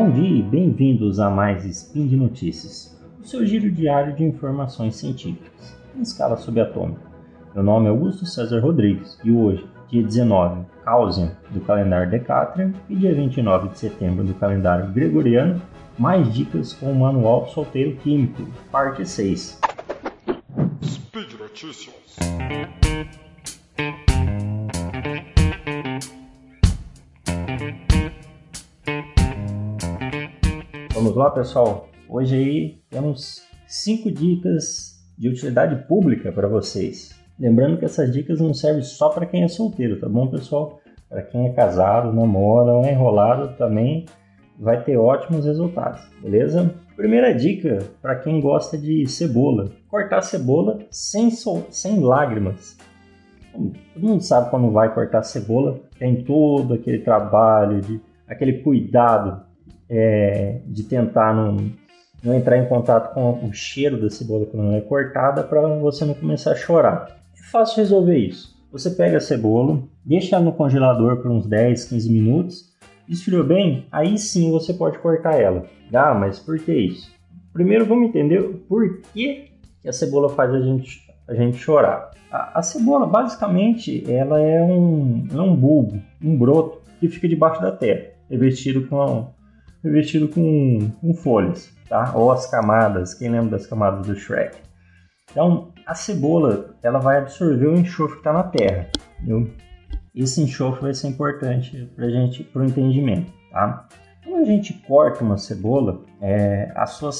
Bom dia e bem-vindos a mais Spin de Notícias, o seu giro diário de informações científicas, em escala subatômica. Meu nome é Augusto César Rodrigues e hoje, dia 19, Causian, do calendário Decatrian, e dia 29 de setembro do calendário Gregoriano, mais dicas com o Manual Solteiro Químico, parte 6. Speed Notícias. Vamos lá, pessoal. Hoje aí temos cinco dicas de utilidade pública para vocês. Lembrando que essas dicas não servem só para quem é solteiro, tá bom, pessoal? Para quem é casado, namora ou é enrolado também vai ter ótimos resultados, beleza? Primeira dica para quem gosta de cebola: cortar cebola sem, sol, sem lágrimas. Todo mundo sabe quando vai cortar cebola, tem todo aquele trabalho, de, aquele cuidado é, de tentar não, não entrar em contato com o cheiro da cebola quando ela é cortada para você não começar a chorar. É fácil resolver isso. Você pega a cebola, deixa ela no congelador por uns 10, 15 minutos, esfriou bem, aí sim você pode cortar ela. Ah, mas por que isso? Primeiro vamos entender por que a cebola faz a gente, a gente chorar. A, a cebola basicamente ela é um, é um bulbo, um broto que fica debaixo da terra, revestido com revestido com, com folhas, tá? Ou as camadas, quem lembra das camadas do Shrek? Então, a cebola, ela vai absorver o enxofre que está na terra, viu? Esse enxofre vai ser importante para gente, para o entendimento, tá? Quando a gente corta uma cebola, é, a, sua,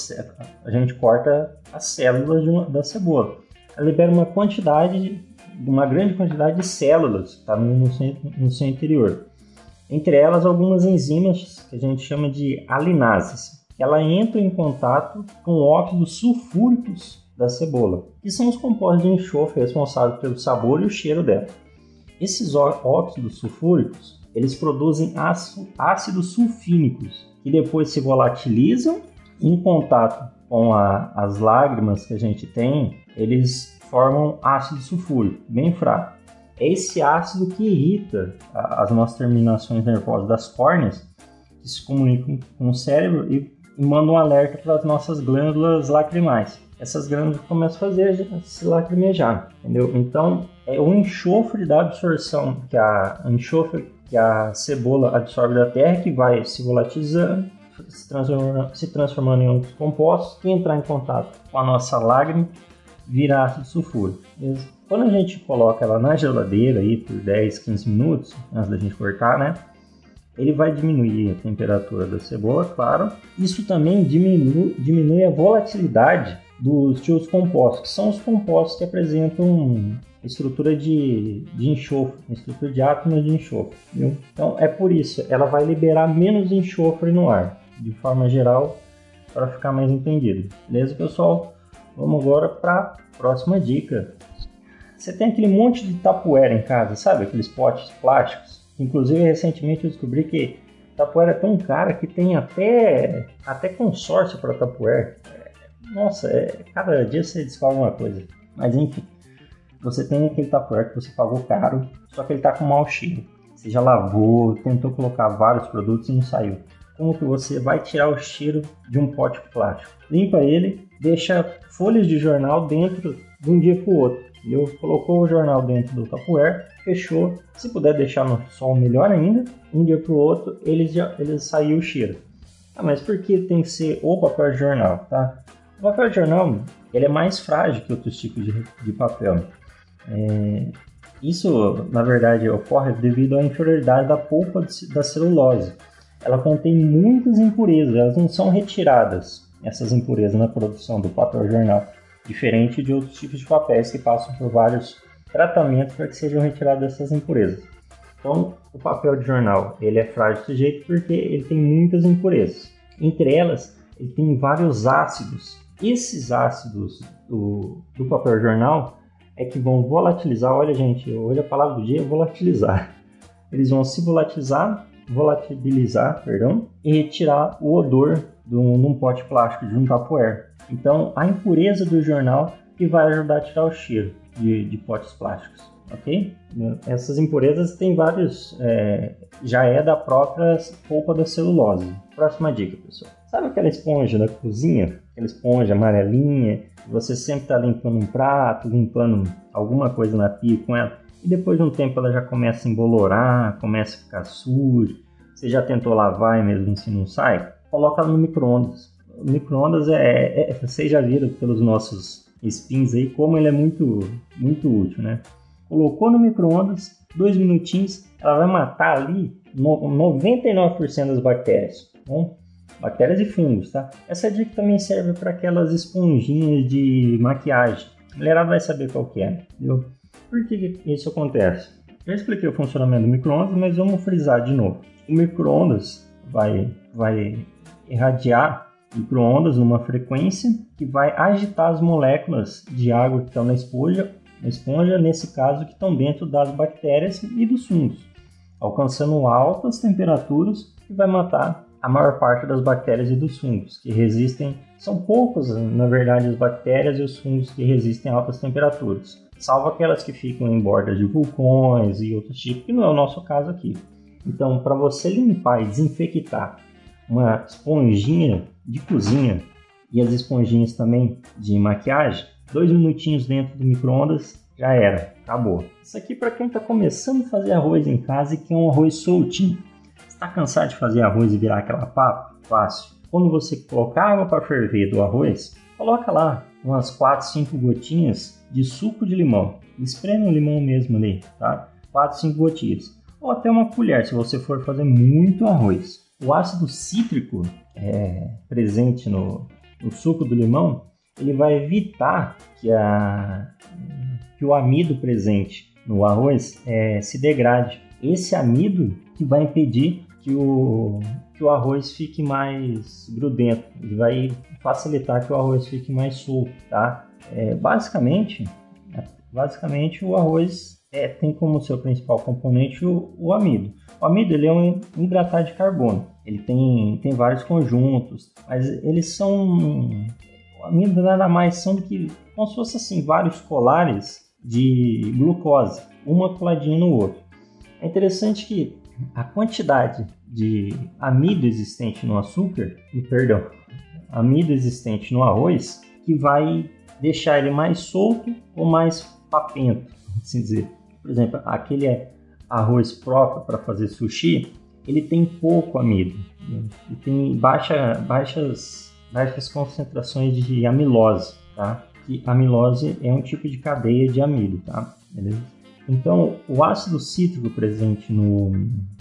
a gente corta as células uma, da cebola. Ela libera uma quantidade, uma grande quantidade de células está no, no, seu, no seu interior. Entre elas, algumas enzimas que a gente chama de alinases. Ela entra em contato com óxidos sulfúricos da cebola, que são os compostos de enxofre responsáveis pelo sabor e o cheiro dela. Esses óxidos sulfúricos, eles produzem ácidos sulfínicos, que depois se volatilizam em contato com a, as lágrimas que a gente tem, eles formam ácido sulfúrico, bem fraco é esse ácido que irrita as nossas terminações nervosas das córneas, que se comunicam com o cérebro e, mandam um alerta para as nossas glândulas lacrimais. Essas glândulas começam a fazer se lacrimejar, entendeu? Então, é o enxofre da absorção, que a enxofre que a cebola absorve da terra, que vai se volatilizando, se transformando, se transformando em outros compostos, que entrar em contato com a nossa lágrima, vira ácido sulfúrico. Beleza? Quando a gente coloca ela na geladeira aí por 10, 15 minutos, antes da gente cortar, né? Ele vai diminuir a temperatura da cebola, claro. Isso também diminui, diminui a volatilidade dos tios compostos, que são os compostos que apresentam estrutura de, de enxofre, estrutura de átomos de enxofre. Viu? Então é por isso, ela vai liberar menos enxofre no ar, de forma geral, para ficar mais entendido. Beleza, pessoal? Vamos agora para a próxima dica. Você tem aquele monte de tapuera em casa, sabe? Aqueles potes plásticos. Inclusive, recentemente eu descobri que tapuera é tão cara que tem até, até consórcio para tapuera. Nossa, é, cada dia você descobre uma coisa. Mas enfim, você tem aquele tapuera que você pagou caro, só que ele está com mau cheiro. Você já lavou, tentou colocar vários produtos e não saiu. Como que você vai tirar o cheiro de um pote plástico? Limpa ele, deixa folhas de jornal dentro de um dia para o outro Entendeu? Colocou o jornal dentro do Tupperware, fechou. Se puder deixar no sol, melhor ainda. Um dia para o outro, ele já ele saiu o cheiro. Ah, mas por que tem que ser o papel de jornal, tá? O papel de jornal ele é mais frágil que outros tipos de, de papel. É, isso, na verdade, ocorre devido à inferioridade da polpa da celulose. Ela contém muitas impurezas, elas não são retiradas, essas impurezas, na produção do papel jornal diferente de outros tipos de papéis que passam por vários tratamentos para que sejam retiradas essas impurezas. Então, o papel de jornal ele é frágil desse jeito porque ele tem muitas impurezas. Entre elas, ele tem vários ácidos. Esses ácidos do, do papel jornal é que vão volatilizar. Olha, gente, hoje a palavra do dia é volatilizar. Eles vão se volatilizar, volatilizar, perdão, e retirar o odor de um, num pote plástico, de um tapoer. Então, a impureza do jornal que vai ajudar a tirar o cheiro de, de potes plásticos. ok? Essas impurezas têm vários, é, já é da própria polpa da celulose. Próxima dica, pessoal. Sabe aquela esponja da cozinha? Aquela esponja amarelinha, você sempre está limpando um prato, limpando alguma coisa na pia com ela, e depois de um tempo ela já começa a embolorar, começa a ficar suja. Você já tentou lavar e mesmo assim não sai? Coloca ela no micro-ondas. Micro-ondas é, é, vocês já viram pelos nossos spins aí como ele é muito, muito útil, né? Colocou no micro-ondas, dois minutinhos, ela vai matar ali 99% das bactérias. Bom, bactérias e fungos, tá? Essa dica também serve para aquelas esponjinhas de maquiagem. A mulherada vai saber qual que é, entendeu? Por que isso acontece? Já expliquei o funcionamento do micro-ondas, mas vamos frisar de novo. O micro-ondas vai, vai irradiar micro-ondas numa frequência que vai agitar as moléculas de água que estão na esponja, na esponja, nesse caso, que estão dentro das bactérias e dos fungos, alcançando altas temperaturas que vai matar a maior parte das bactérias e dos fungos, que resistem, são poucos, na verdade, as bactérias e os fungos que resistem a altas temperaturas, salvo aquelas que ficam em bordas de vulcões e outros tipos, que não é o nosso caso aqui. Então, para você limpar e desinfectar uma esponjinha de cozinha e as esponjinhas também de maquiagem, dois minutinhos dentro do micro-ondas já era, acabou. Isso aqui para quem está começando a fazer arroz em casa e quer um arroz soltinho. Está cansado de fazer arroz e virar aquela papa? Fácil. Quando você colocar água para ferver do arroz, coloca lá umas 4, 5 gotinhas de suco de limão. Espreme o limão mesmo ali, tá? 4, 5 gotinhas. Ou até uma colher se você for fazer muito arroz. O ácido cítrico é, presente no, no suco do limão, ele vai evitar que, a, que o amido presente no arroz é, se degrade. Esse amido que vai impedir que o, que o arroz fique mais grudento, ele vai facilitar que o arroz fique mais solto, tá? É, basicamente, basicamente o arroz é, tem como seu principal componente o, o amido. O amido ele é um hidratado de carbono. Ele tem, tem vários conjuntos, mas eles são. O amido nada mais são do que como se fosse assim, vários colares de glucose, uma coladinha no outro. É interessante que a quantidade de amido existente no açúcar, perdão, amido existente no arroz, que vai deixar ele mais solto ou mais papento, assim dizer. Por exemplo, aquele arroz próprio para fazer sushi, ele tem pouco amido, ele tem baixa, baixas, baixas concentrações de amilose, tá? Que amilose é um tipo de cadeia de amido, tá? Beleza? Então, o ácido cítrico presente no,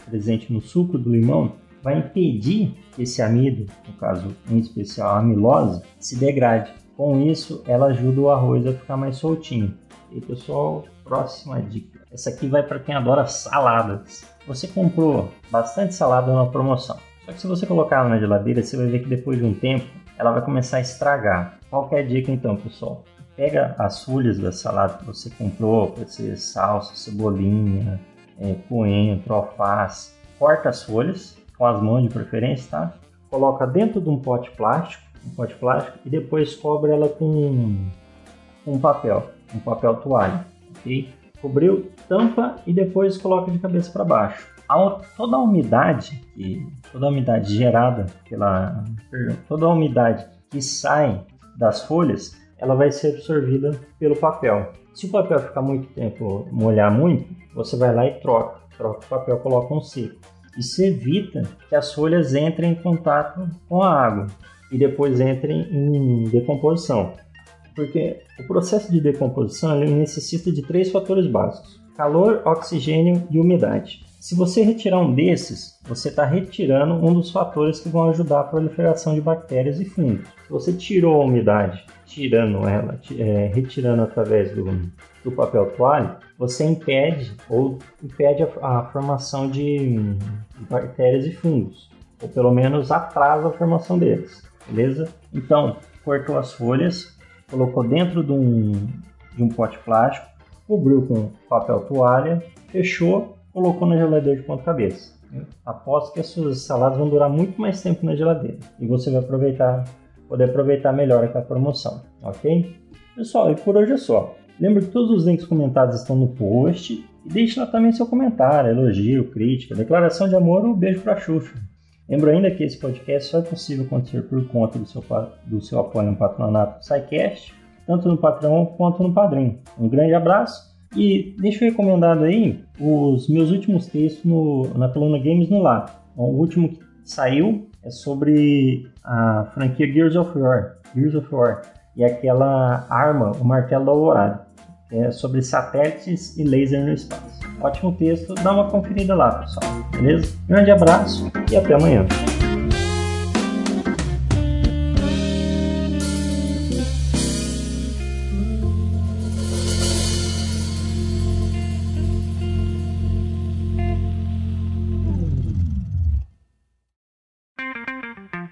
presente no suco do limão vai impedir que esse amido, no caso em especial a amilose, se degrade. Com isso, ela ajuda o arroz a ficar mais soltinho. E pessoal, próxima dica. Essa aqui vai para quem adora saladas. Você comprou bastante salada na promoção. Só que se você colocar ela na geladeira, você vai ver que depois de um tempo ela vai começar a estragar. Qual é a dica então, pessoal? Pega as folhas da salada que você comprou, pode ser salsa, cebolinha, é, coentro, alface. Corta as folhas com as mãos de preferência, tá? Coloca dentro de um pote plástico, um pote plástico e depois cobre ela com um papel, um papel toalha, ok? cobriu, tampa e depois coloca de cabeça para baixo. A, toda a umidade, que, toda a umidade gerada pela, toda a umidade que sai das folhas, ela vai ser absorvida pelo papel. Se o papel ficar muito tempo, molhar muito, você vai lá e troca, troca o papel, coloca um seco. Isso evita que as folhas entrem em contato com a água e depois entrem em decomposição porque o processo de decomposição necessita de três fatores básicos: calor, oxigênio e umidade. Se você retirar um desses, você está retirando um dos fatores que vão ajudar a proliferação de bactérias e fungos. Se você tirou a umidade, tirando ela, é, retirando através do, do papel toalha, você impede ou impede a, a formação de, de bactérias e fungos, ou pelo menos atrasa a formação deles, beleza? Então, cortou as folhas, colocou dentro de um, de um pote plástico, cobriu com papel toalha, fechou, colocou na geladeira de ponta cabeça. Aposto que as suas saladas vão durar muito mais tempo na geladeira e você vai aproveitar, poder aproveitar melhor aquela promoção, ok? Pessoal, e por hoje é só. Lembra que todos os links comentados estão no post e deixe lá também seu comentário, elogio, crítica, declaração de amor ou beijo pra Xuxa. Lembro ainda que esse podcast só é possível acontecer por conta do seu, do seu apoio no patronato do SciCast, tanto no Patreon quanto no Padrim. Um grande abraço e deixa eu recomendado aí os meus últimos textos no, na coluna Games no Lá. O último que saiu é sobre a franquia Gears of War, Gears of War e aquela arma, o martelo da alvorada. É sobre satélites e laser no espaço. Ótimo texto, dá uma conferida lá, pessoal. Beleza? Grande abraço e até amanhã.